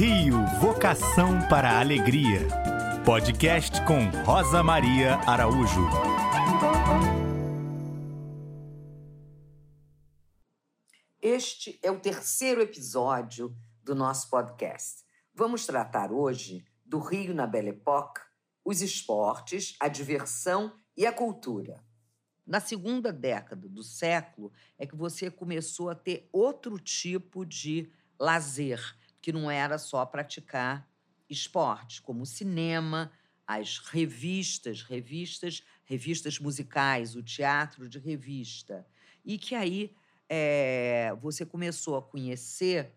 Rio Vocação para a Alegria. Podcast com Rosa Maria Araújo. Este é o terceiro episódio do nosso podcast. Vamos tratar hoje do Rio na Belle Époque, os esportes, a diversão e a cultura. Na segunda década do século é que você começou a ter outro tipo de lazer, que não era só praticar esporte, como o cinema, as revistas, revistas, revistas musicais, o teatro de revista. E que aí é, você começou a conhecer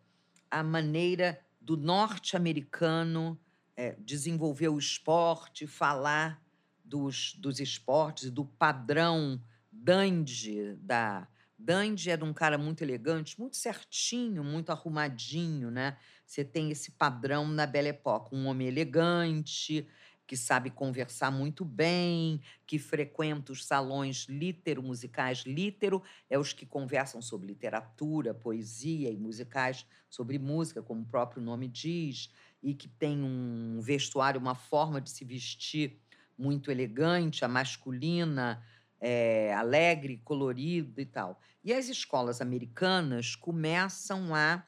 a maneira do norte-americano é, desenvolver o esporte, falar dos, dos esportes e do padrão dandy da. Dandy era um cara muito elegante, muito certinho, muito arrumadinho, né? Você tem esse padrão na Belle Époque, um homem elegante, que sabe conversar muito bem, que frequenta os salões litero-musicais. Litero é os que conversam sobre literatura, poesia e musicais sobre música, como o próprio nome diz, e que tem um vestuário, uma forma de se vestir muito elegante, a masculina, é, alegre, colorido e tal. E as escolas americanas começam a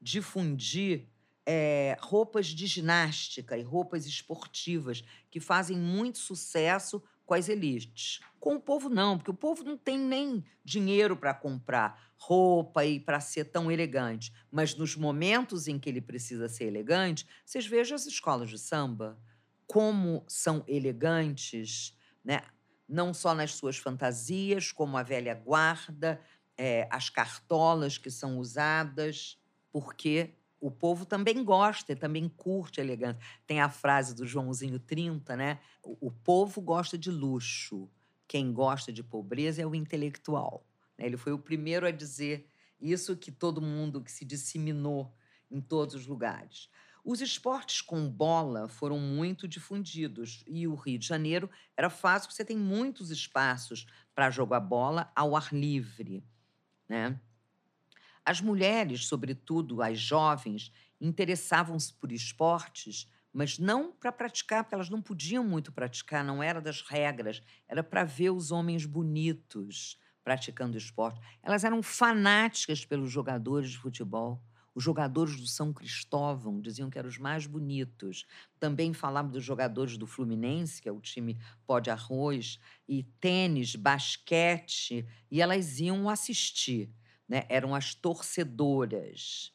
difundir é, roupas de ginástica e roupas esportivas que fazem muito sucesso com as elites. Com o povo, não, porque o povo não tem nem dinheiro para comprar roupa e para ser tão elegante. Mas nos momentos em que ele precisa ser elegante, vocês vejam as escolas de samba como são elegantes, né? Não só nas suas fantasias, como a velha guarda, é, as cartolas que são usadas, porque o povo também gosta, também curte a elegância. Tem a frase do Joãozinho 30, né? O, o povo gosta de luxo, quem gosta de pobreza é o intelectual. Né? Ele foi o primeiro a dizer isso que todo mundo que se disseminou em todos os lugares. Os esportes com bola foram muito difundidos e o Rio de Janeiro era fácil, porque você tem muitos espaços para jogar bola ao ar livre. Né? As mulheres, sobretudo as jovens, interessavam-se por esportes, mas não para praticar, porque elas não podiam muito praticar, não era das regras, era para ver os homens bonitos praticando esporte. Elas eram fanáticas pelos jogadores de futebol. Os jogadores do São Cristóvão diziam que eram os mais bonitos. Também falavam dos jogadores do Fluminense, que é o time pó de arroz, e tênis, basquete, e elas iam assistir, né? Eram as torcedoras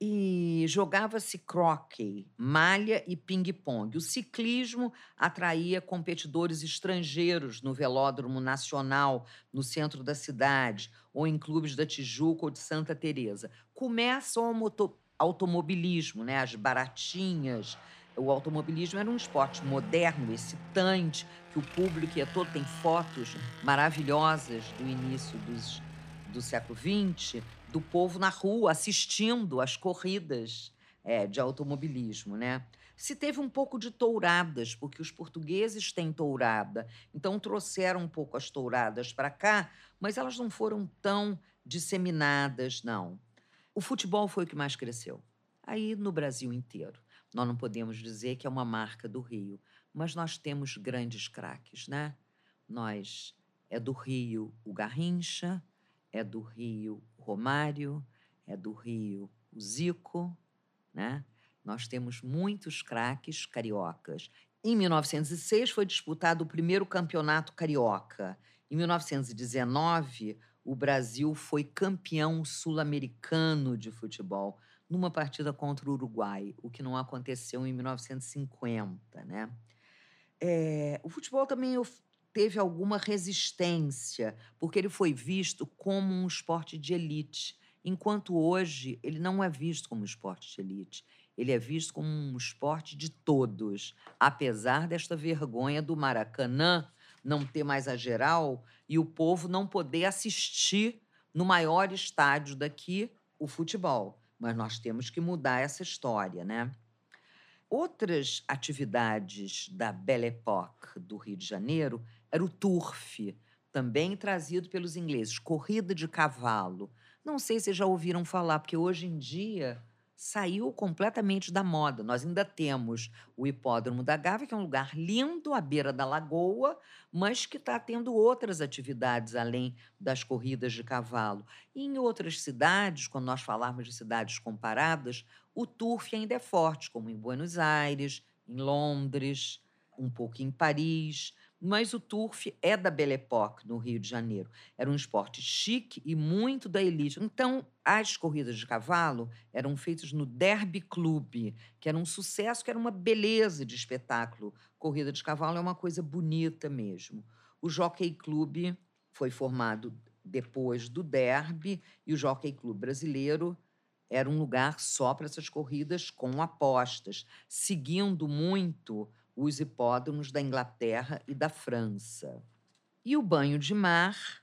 e jogava-se croquet, malha e ping-pong. O ciclismo atraía competidores estrangeiros no Velódromo Nacional, no centro da cidade, ou em clubes da Tijuca ou de Santa Teresa. Começa o automobilismo, né? as baratinhas. O automobilismo era um esporte moderno, excitante, que o público ia todo tem fotos maravilhosas do início dos, do século XX, do povo na rua assistindo às corridas é, de automobilismo, né? Se teve um pouco de touradas, porque os portugueses têm tourada, então trouxeram um pouco as touradas para cá, mas elas não foram tão disseminadas, não. O futebol foi o que mais cresceu. Aí no Brasil inteiro. Nós não podemos dizer que é uma marca do Rio, mas nós temos grandes craques, né? Nós é do Rio o Garrincha, é do Rio Romário, é do Rio o Zico, né? Nós temos muitos craques cariocas. Em 1906 foi disputado o primeiro campeonato carioca. Em 1919, o Brasil foi campeão sul-americano de futebol numa partida contra o Uruguai, o que não aconteceu em 1950, né? É, o futebol também teve alguma resistência, porque ele foi visto como um esporte de elite, enquanto hoje ele não é visto como um esporte de elite. Ele é visto como um esporte de todos, apesar desta vergonha do Maracanã não ter mais a geral e o povo não poder assistir no maior estádio daqui o futebol. Mas nós temos que mudar essa história, né? Outras atividades da Belle Époque do Rio de Janeiro era o turf, também trazido pelos ingleses, corrida de cavalo. Não sei se já ouviram falar, porque hoje em dia saiu completamente da moda. Nós ainda temos o Hipódromo da Gávea, que é um lugar lindo à beira da lagoa, mas que está tendo outras atividades além das corridas de cavalo. E em outras cidades, quando nós falarmos de cidades comparadas, o turf ainda é forte, como em Buenos Aires, em Londres, um pouco em Paris. Mas o turf é da Belle Époque, no Rio de Janeiro. Era um esporte chique e muito da elite. Então, as corridas de cavalo eram feitas no Derby Club, que era um sucesso, que era uma beleza de espetáculo. Corrida de cavalo é uma coisa bonita mesmo. O Jockey Club foi formado depois do Derby e o Jockey Club brasileiro era um lugar só para essas corridas com apostas, seguindo muito os hipódromos da Inglaterra e da França. E o banho de mar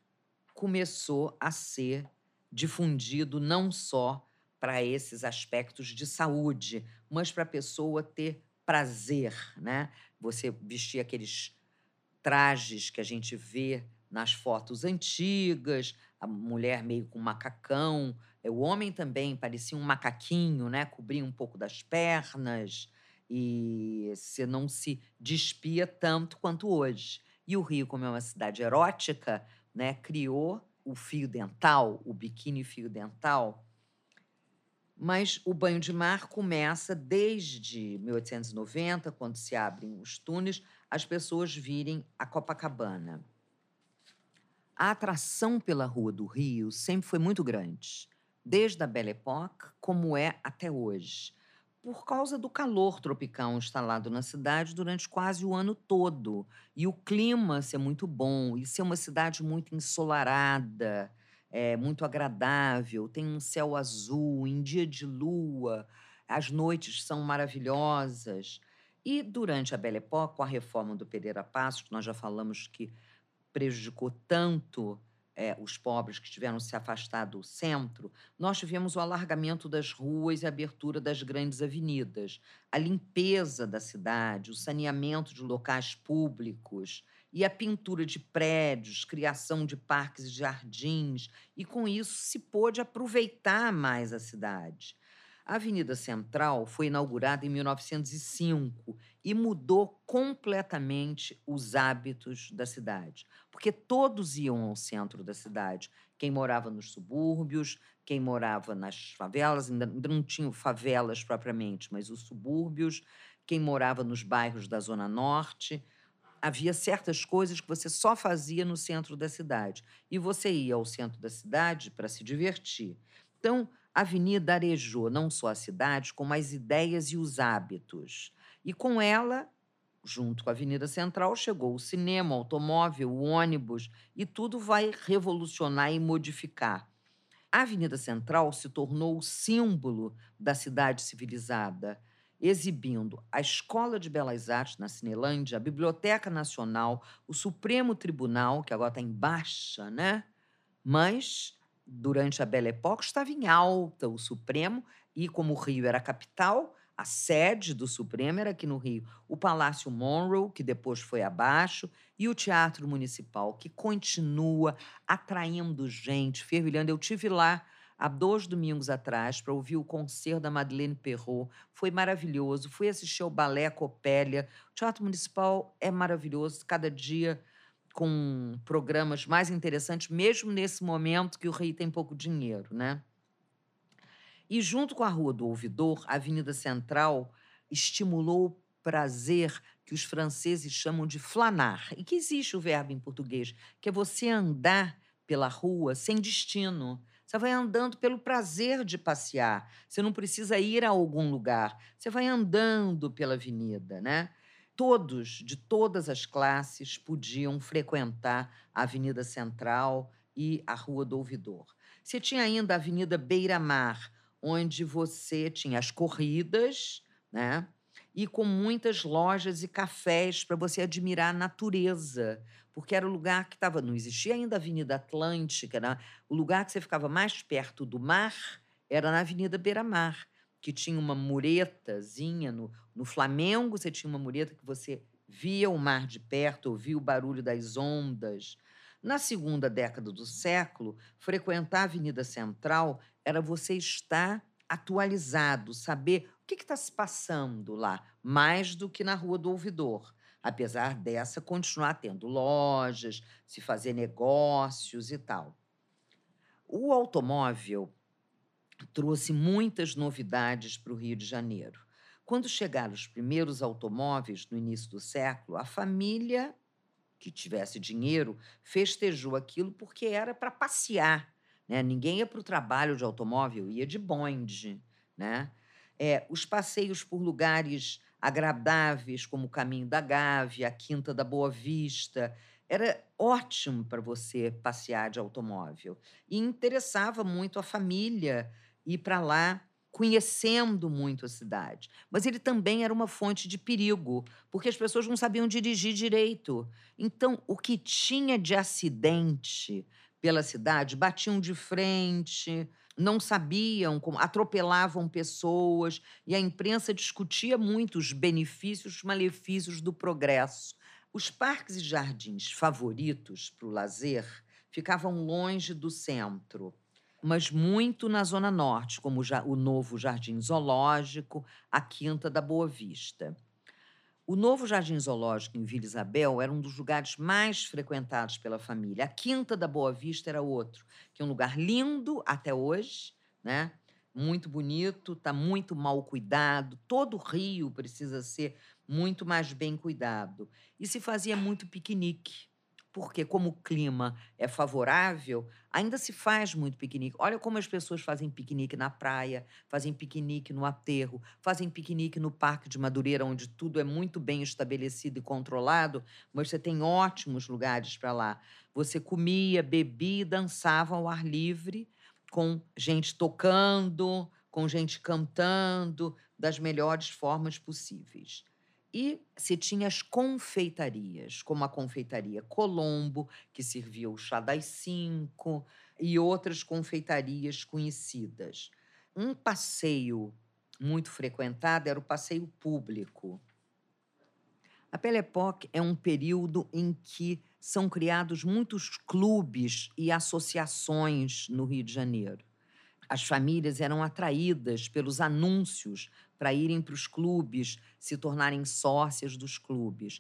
começou a ser difundido não só para esses aspectos de saúde, mas para a pessoa ter prazer, né? Você vestir aqueles trajes que a gente vê nas fotos antigas, a mulher meio com macacão, o homem também parecia um macaquinho, né? Cobria um pouco das pernas e você não se despia tanto quanto hoje. E o Rio, como é uma cidade erótica, né, criou o fio dental, o biquíni fio dental. Mas o banho de mar começa desde 1890, quando se abrem os túneis, as pessoas virem a Copacabana. A atração pela Rua do Rio sempre foi muito grande, desde a Belle Époque, como é até hoje por causa do calor tropical instalado na cidade durante quase o ano todo. E o clima ser muito bom, e ser uma cidade muito ensolarada, é, muito agradável, tem um céu azul, em dia de lua, as noites são maravilhosas. E durante a Belle Époque, com a reforma do Pereira Passos, que nós já falamos que prejudicou tanto é, os pobres que tiveram se afastado do centro, nós tivemos o alargamento das ruas e a abertura das grandes avenidas, a limpeza da cidade, o saneamento de locais públicos e a pintura de prédios, criação de parques e jardins, e com isso se pôde aproveitar mais a cidade. A Avenida Central foi inaugurada em 1905 e mudou completamente os hábitos da cidade, porque todos iam ao centro da cidade. Quem morava nos subúrbios, quem morava nas favelas, ainda não tinham favelas propriamente, mas os subúrbios, quem morava nos bairros da Zona Norte. Havia certas coisas que você só fazia no centro da cidade. E você ia ao centro da cidade para se divertir. Então, a avenida arejou não só a cidade, como as ideias e os hábitos. E com ela, junto com a Avenida Central, chegou o cinema, o automóvel, o ônibus, e tudo vai revolucionar e modificar. A Avenida Central se tornou o símbolo da cidade civilizada, exibindo a Escola de Belas Artes na Cinelândia, a Biblioteca Nacional, o Supremo Tribunal, que agora está em baixa, né? Mas durante a Belle Époque, estava em alta o Supremo, e como o Rio era a capital, a sede do Supremo era aqui no Rio. O Palácio Monroe, que depois foi abaixo, e o Teatro Municipal, que continua atraindo gente, fervilhando. Eu tive lá há dois domingos atrás para ouvir o concerto da Madeleine Perrot. Foi maravilhoso. Fui assistir ao Balé Copélia. O Teatro Municipal é maravilhoso. Cada dia com programas mais interessantes, mesmo nesse momento que o Rio tem pouco dinheiro, né? E junto com a Rua do Ouvidor, a Avenida Central estimulou o prazer que os franceses chamam de flanar, e que existe o verbo em português, que é você andar pela rua sem destino. Você vai andando pelo prazer de passear. Você não precisa ir a algum lugar. Você vai andando pela avenida, né? Todos, de todas as classes, podiam frequentar a Avenida Central e a Rua do Ouvidor. Você tinha ainda a Avenida Beira-Mar, onde você tinha as corridas, né? E com muitas lojas e cafés para você admirar a natureza, porque era o lugar que estava. Não existia ainda a Avenida Atlântica, né? o lugar que você ficava mais perto do mar era na Avenida Beira-Mar que tinha uma muretazinha no, no Flamengo, você tinha uma mureta que você via o mar de perto, ouvia o barulho das ondas. Na segunda década do século, frequentar a Avenida Central era você estar atualizado, saber o que está se passando lá, mais do que na Rua do Ouvidor. Apesar dessa continuar tendo lojas, se fazer negócios e tal. O automóvel trouxe muitas novidades para o Rio de Janeiro. Quando chegaram os primeiros automóveis no início do século, a família que tivesse dinheiro festejou aquilo porque era para passear. Né? Ninguém ia para o trabalho de automóvel, ia de bonde. Né? É, os passeios por lugares agradáveis, como o Caminho da Gávea, a Quinta da Boa Vista, era ótimo para você passear de automóvel. E interessava muito a família ir para lá conhecendo muito a cidade. Mas ele também era uma fonte de perigo, porque as pessoas não sabiam dirigir direito. Então, o que tinha de acidente pela cidade, batiam de frente, não sabiam como, atropelavam pessoas, e a imprensa discutia muito os benefícios, os malefícios do progresso. Os parques e jardins favoritos para o lazer ficavam longe do centro mas muito na Zona Norte, como o novo Jardim Zoológico, a Quinta da Boa Vista. O novo Jardim Zoológico em Vila Isabel era um dos lugares mais frequentados pela família. A Quinta da Boa Vista era outro, que é um lugar lindo até hoje, né? Muito bonito, está muito mal cuidado. Todo o Rio precisa ser muito mais bem cuidado. E se fazia muito piquenique porque como o clima é favorável, ainda se faz muito piquenique. Olha como as pessoas fazem piquenique na praia, fazem piquenique no aterro, fazem piquenique no Parque de Madureira, onde tudo é muito bem estabelecido e controlado, mas você tem ótimos lugares para lá. Você comia, bebia dançava ao ar livre, com gente tocando, com gente cantando, das melhores formas possíveis. E se tinha as confeitarias, como a confeitaria Colombo, que servia o chá das cinco, e outras confeitarias conhecidas. Um passeio muito frequentado era o passeio público. A Belle Époque é um período em que são criados muitos clubes e associações no Rio de Janeiro. As famílias eram atraídas pelos anúncios para irem para os clubes, se tornarem sócias dos clubes.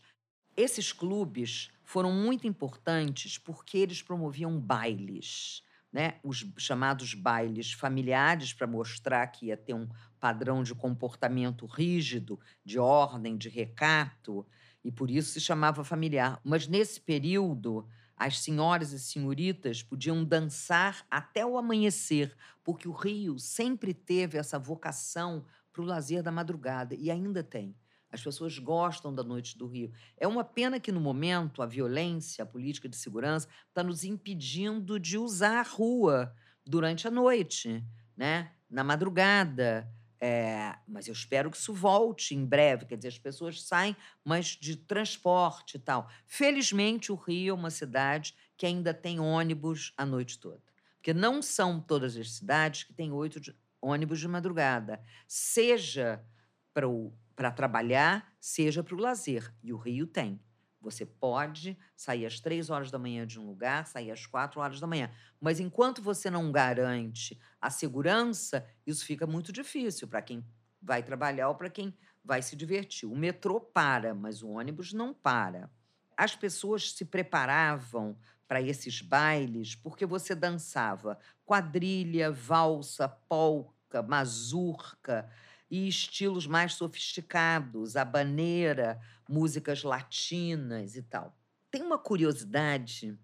Esses clubes foram muito importantes porque eles promoviam bailes, né? os chamados bailes familiares, para mostrar que ia ter um padrão de comportamento rígido, de ordem, de recato, e por isso se chamava familiar. Mas nesse período, as senhoras e senhoritas podiam dançar até o amanhecer, porque o Rio sempre teve essa vocação para o lazer da madrugada, e ainda tem. As pessoas gostam da noite do Rio. É uma pena que, no momento, a violência, a política de segurança está nos impedindo de usar a rua durante a noite, né? na madrugada. É, mas eu espero que isso volte em breve. Quer dizer, as pessoas saem, mas de transporte e tal. Felizmente, o Rio é uma cidade que ainda tem ônibus a noite toda. Porque não são todas as cidades que têm oito ônibus de madrugada, seja para trabalhar, seja para o lazer. E o Rio tem. Você pode sair às três horas da manhã de um lugar, sair às quatro horas da manhã. Mas enquanto você não garante a segurança, isso fica muito difícil para quem vai trabalhar ou para quem vai se divertir. O metrô para, mas o ônibus não para. As pessoas se preparavam para esses bailes porque você dançava quadrilha, valsa, polca, mazurca e estilos mais sofisticados, habaneira, músicas latinas e tal. Tem uma curiosidade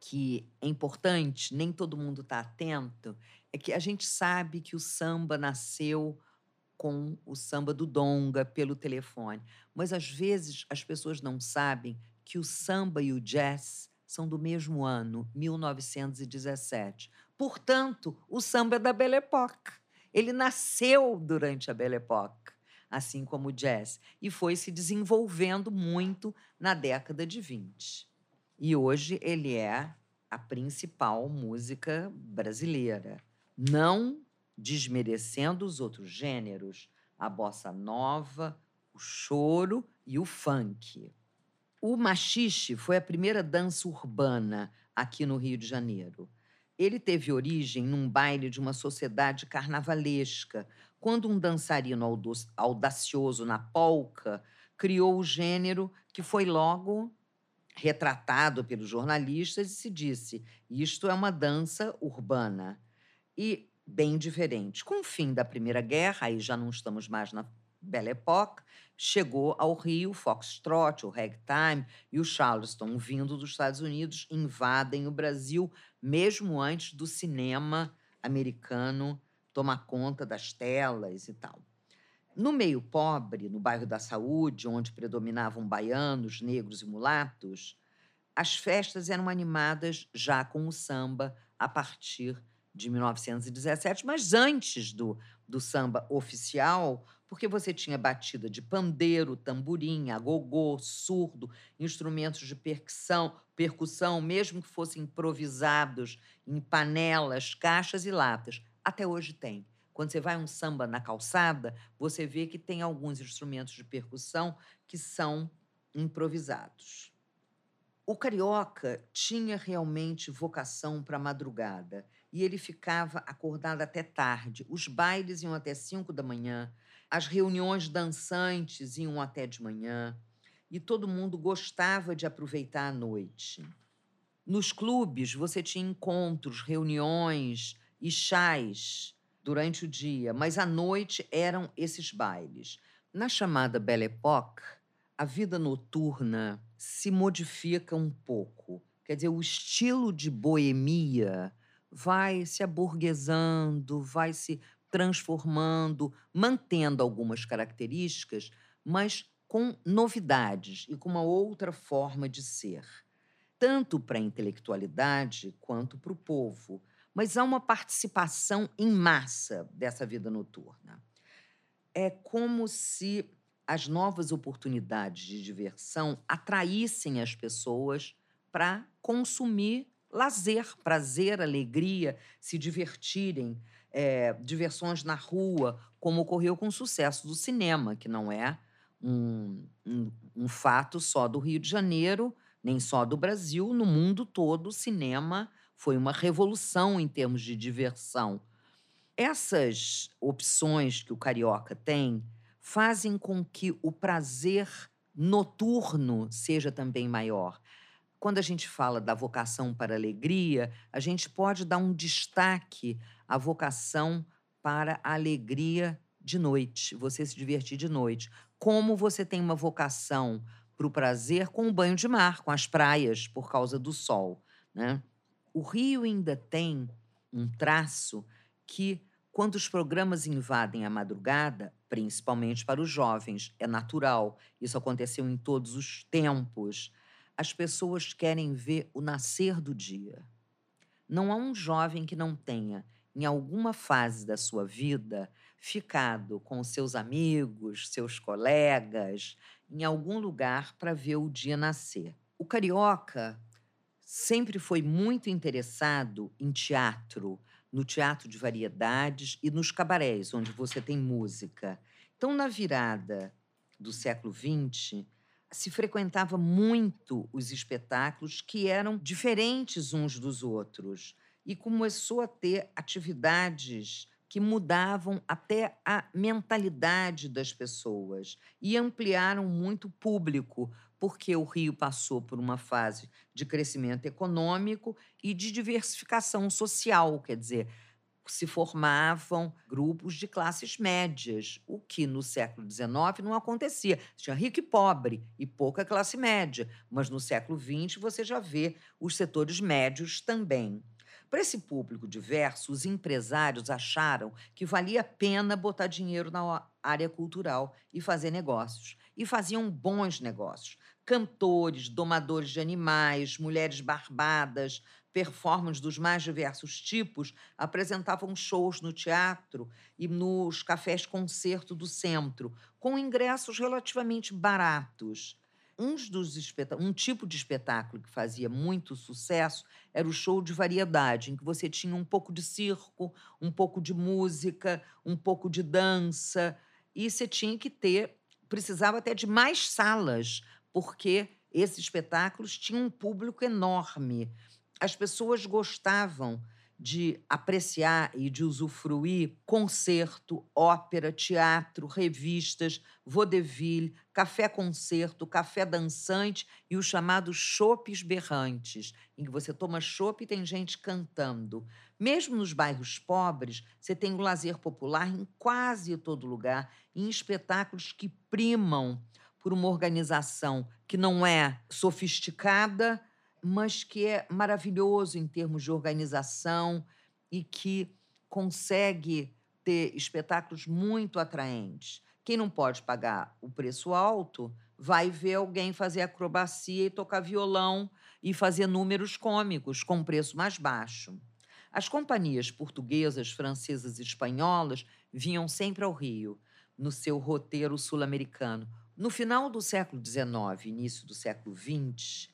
que é importante, nem todo mundo está atento, é que a gente sabe que o samba nasceu com o samba do Donga pelo telefone, mas às vezes as pessoas não sabem que o samba e o jazz são do mesmo ano, 1917. Portanto, o samba é da Belle Époque. Ele nasceu durante a Belle Époque, assim como o jazz, e foi se desenvolvendo muito na década de 20. E hoje ele é a principal música brasileira, não desmerecendo os outros gêneros, a bossa nova, o choro e o funk. O machixe foi a primeira dança urbana aqui no Rio de Janeiro. Ele teve origem num baile de uma sociedade carnavalesca, quando um dançarino audacioso na polca criou o gênero que foi logo retratado pelos jornalistas e se disse: isto é uma dança urbana. E bem diferente. Com o fim da Primeira Guerra, aí já não estamos mais na Belle Époque, chegou ao Rio o Foxtrot, o Ragtime e o Charleston, vindo dos Estados Unidos, invadem o Brasil mesmo antes do cinema americano tomar conta das telas e tal. No meio pobre, no bairro da Saúde, onde predominavam baianos, negros e mulatos, as festas eram animadas já com o samba a partir de 1917, mas antes do, do samba oficial, porque você tinha batida de pandeiro, tamborim, agogô, surdo, instrumentos de percussão, percussão, mesmo que fossem improvisados em panelas, caixas e latas. Até hoje tem. Quando você vai um samba na calçada, você vê que tem alguns instrumentos de percussão que são improvisados. O carioca tinha realmente vocação para a madrugada e ele ficava acordado até tarde. Os bailes iam até cinco da manhã, as reuniões dançantes iam até de manhã e todo mundo gostava de aproveitar a noite. Nos clubes você tinha encontros, reuniões e chás durante o dia, mas à noite eram esses bailes. Na chamada Belle Époque, a vida noturna se modifica um pouco. Quer dizer, o estilo de boemia vai se aburguesando, vai se transformando, mantendo algumas características, mas com novidades e com uma outra forma de ser, tanto para a intelectualidade quanto para o povo mas há uma participação em massa dessa vida noturna. É como se as novas oportunidades de diversão atraíssem as pessoas para consumir lazer, prazer, alegria, se divertirem, é, diversões na rua, como ocorreu com o sucesso do cinema, que não é um, um, um fato só do Rio de Janeiro, nem só do Brasil, no mundo todo, o cinema foi uma revolução em termos de diversão. Essas opções que o carioca tem fazem com que o prazer noturno seja também maior. Quando a gente fala da vocação para alegria, a gente pode dar um destaque à vocação para a alegria de noite, você se divertir de noite. Como você tem uma vocação para o prazer com o banho de mar, com as praias, por causa do sol. Né? O Rio ainda tem um traço que, quando os programas invadem a madrugada, principalmente para os jovens, é natural, isso aconteceu em todos os tempos, as pessoas querem ver o nascer do dia. Não há um jovem que não tenha, em alguma fase da sua vida, ficado com seus amigos, seus colegas, em algum lugar para ver o dia nascer. O carioca sempre foi muito interessado em teatro, no teatro de variedades e nos cabarés, onde você tem música. Então, na virada do século XX, se frequentava muito os espetáculos que eram diferentes uns dos outros e começou a ter atividades que mudavam até a mentalidade das pessoas e ampliaram muito o público, porque o Rio passou por uma fase de crescimento econômico e de diversificação social, quer dizer, se formavam grupos de classes médias, o que no século XIX não acontecia. Tinha rico e pobre e pouca classe média, mas no século XX você já vê os setores médios também. Para esse público diverso, os empresários acharam que valia a pena botar dinheiro na área cultural e fazer negócios. E faziam bons negócios cantores, domadores de animais, mulheres barbadas, performances dos mais diversos tipos apresentavam shows no teatro e nos cafés concerto do centro, com ingressos relativamente baratos. Dos um tipo de espetáculo que fazia muito sucesso era o show de variedade, em que você tinha um pouco de circo, um pouco de música, um pouco de dança, e você tinha que ter, precisava até de mais salas porque esses espetáculos tinham um público enorme. As pessoas gostavam de apreciar e de usufruir concerto, ópera, teatro, revistas, vaudeville, café-concerto, café dançante e os chamados chopes berrantes, em que você toma chopp e tem gente cantando. Mesmo nos bairros pobres, você tem o lazer popular em quase todo lugar, em espetáculos que primam por uma organização que não é sofisticada, mas que é maravilhoso em termos de organização e que consegue ter espetáculos muito atraentes. Quem não pode pagar o preço alto vai ver alguém fazer acrobacia e tocar violão e fazer números cômicos com preço mais baixo. As companhias portuguesas, francesas e espanholas vinham sempre ao Rio, no seu roteiro sul-americano. No final do século XIX, início do século XX,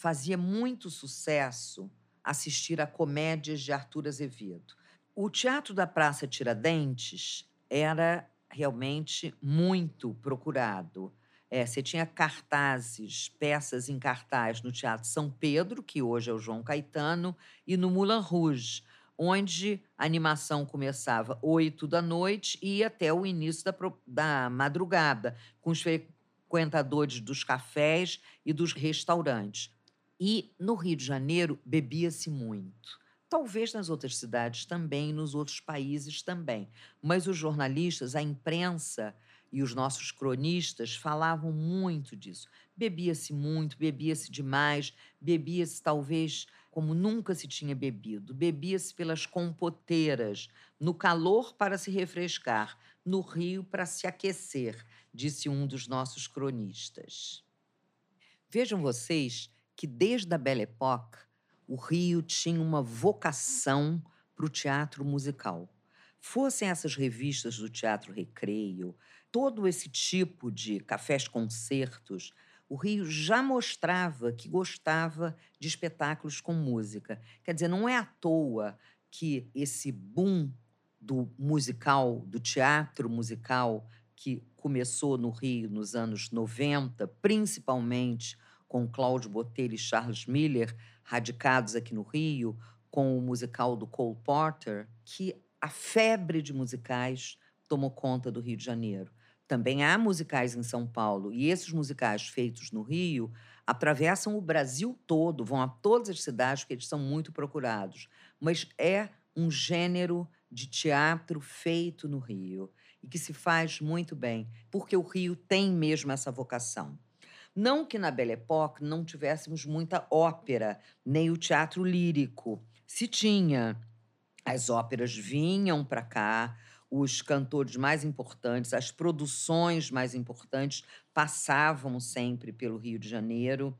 fazia muito sucesso assistir a comédias de Arthur Azevedo. O Teatro da Praça Tiradentes era realmente muito procurado. É, você tinha cartazes, peças em cartaz no Teatro São Pedro, que hoje é o João Caetano, e no Moulin Rouge, onde a animação começava oito da noite e ia até o início da, da madrugada, com os frequentadores dos cafés e dos restaurantes. E no Rio de Janeiro bebia-se muito. Talvez nas outras cidades também, nos outros países também. Mas os jornalistas, a imprensa e os nossos cronistas falavam muito disso. Bebia-se muito, bebia-se demais, bebia-se talvez como nunca se tinha bebido. Bebia-se pelas compoteiras, no calor para se refrescar, no rio para se aquecer, disse um dos nossos cronistas. Vejam vocês que desde a Belle Époque o Rio tinha uma vocação para o teatro musical. Fossem essas revistas do Teatro Recreio, todo esse tipo de cafés-concertos, o Rio já mostrava que gostava de espetáculos com música. Quer dizer, não é à toa que esse boom do musical, do teatro musical, que começou no Rio nos anos 90, principalmente com Cláudio Botelho e Charles Miller, radicados aqui no Rio, com o musical do Cole Porter, que a febre de musicais tomou conta do Rio de Janeiro. Também há musicais em São Paulo, e esses musicais feitos no Rio atravessam o Brasil todo, vão a todas as cidades, porque eles são muito procurados. Mas é um gênero de teatro feito no Rio e que se faz muito bem, porque o Rio tem mesmo essa vocação. Não que na Belle Époque não tivéssemos muita ópera, nem o teatro lírico. Se tinha. As óperas vinham para cá, os cantores mais importantes, as produções mais importantes passavam sempre pelo Rio de Janeiro.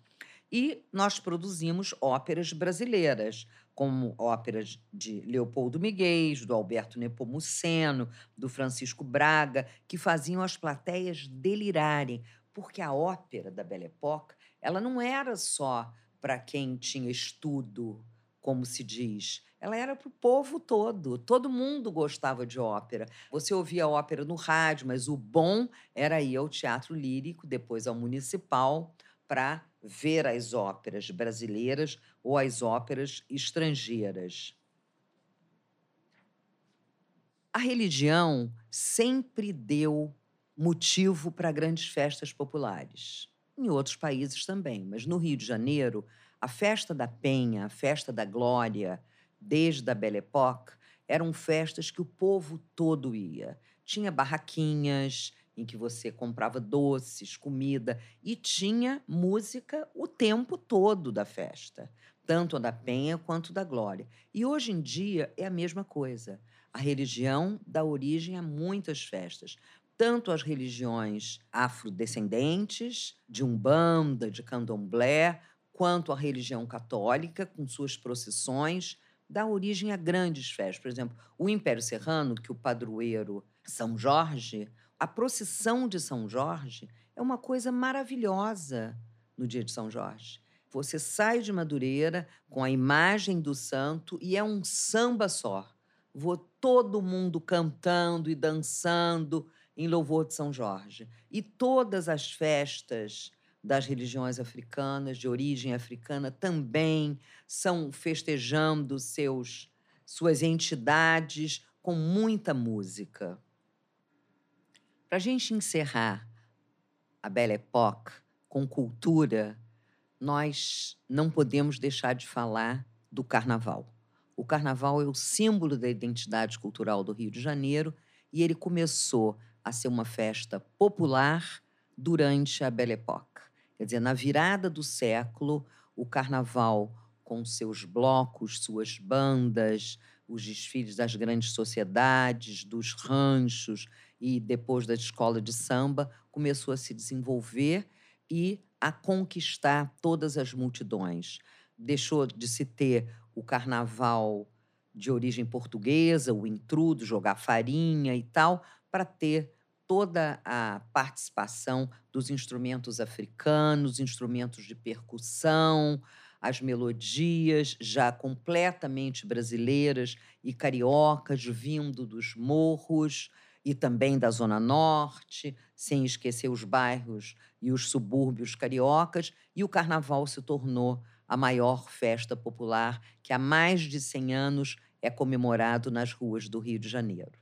E nós produzimos óperas brasileiras, como óperas de Leopoldo Miguel, do Alberto Nepomuceno, do Francisco Braga, que faziam as plateias delirarem, porque a ópera da Belle Époque, ela não era só para quem tinha estudo, como se diz. Ela era para o povo todo. Todo mundo gostava de ópera. Você ouvia ópera no rádio, mas o bom era ir ao teatro lírico, depois ao municipal, para ver as óperas brasileiras ou as óperas estrangeiras. A religião sempre deu motivo para grandes festas populares. Em outros países também, mas no Rio de Janeiro, a festa da Penha, a festa da Glória, desde a Belle Époque, eram festas que o povo todo ia. Tinha barraquinhas em que você comprava doces, comida e tinha música o tempo todo da festa, tanto a da Penha quanto da Glória. E hoje em dia é a mesma coisa. A religião dá origem a muitas festas, tanto as religiões afrodescendentes, de Umbanda, de Candomblé, quanto a religião católica, com suas procissões, dá origem a grandes festas. Por exemplo, o Império Serrano, que o padroeiro São Jorge, a procissão de São Jorge é uma coisa maravilhosa no dia de São Jorge. Você sai de Madureira com a imagem do santo e é um samba só. Vou todo mundo cantando e dançando, em louvor de São Jorge. E todas as festas das religiões africanas, de origem africana, também são festejando seus, suas entidades com muita música. Para a gente encerrar a Belle Époque com cultura, nós não podemos deixar de falar do carnaval. O carnaval é o símbolo da identidade cultural do Rio de Janeiro e ele começou a ser uma festa popular durante a Belle Époque. Quer dizer, na virada do século, o carnaval, com seus blocos, suas bandas, os desfiles das grandes sociedades, dos ranchos e depois da escola de samba, começou a se desenvolver e a conquistar todas as multidões. Deixou de se ter o carnaval de origem portuguesa, o intrudo, jogar farinha e tal, para ter toda a participação dos instrumentos africanos, instrumentos de percussão, as melodias já completamente brasileiras e cariocas vindo dos morros e também da Zona Norte, sem esquecer os bairros e os subúrbios cariocas, e o carnaval se tornou a maior festa popular que há mais de 100 anos é comemorado nas ruas do Rio de Janeiro.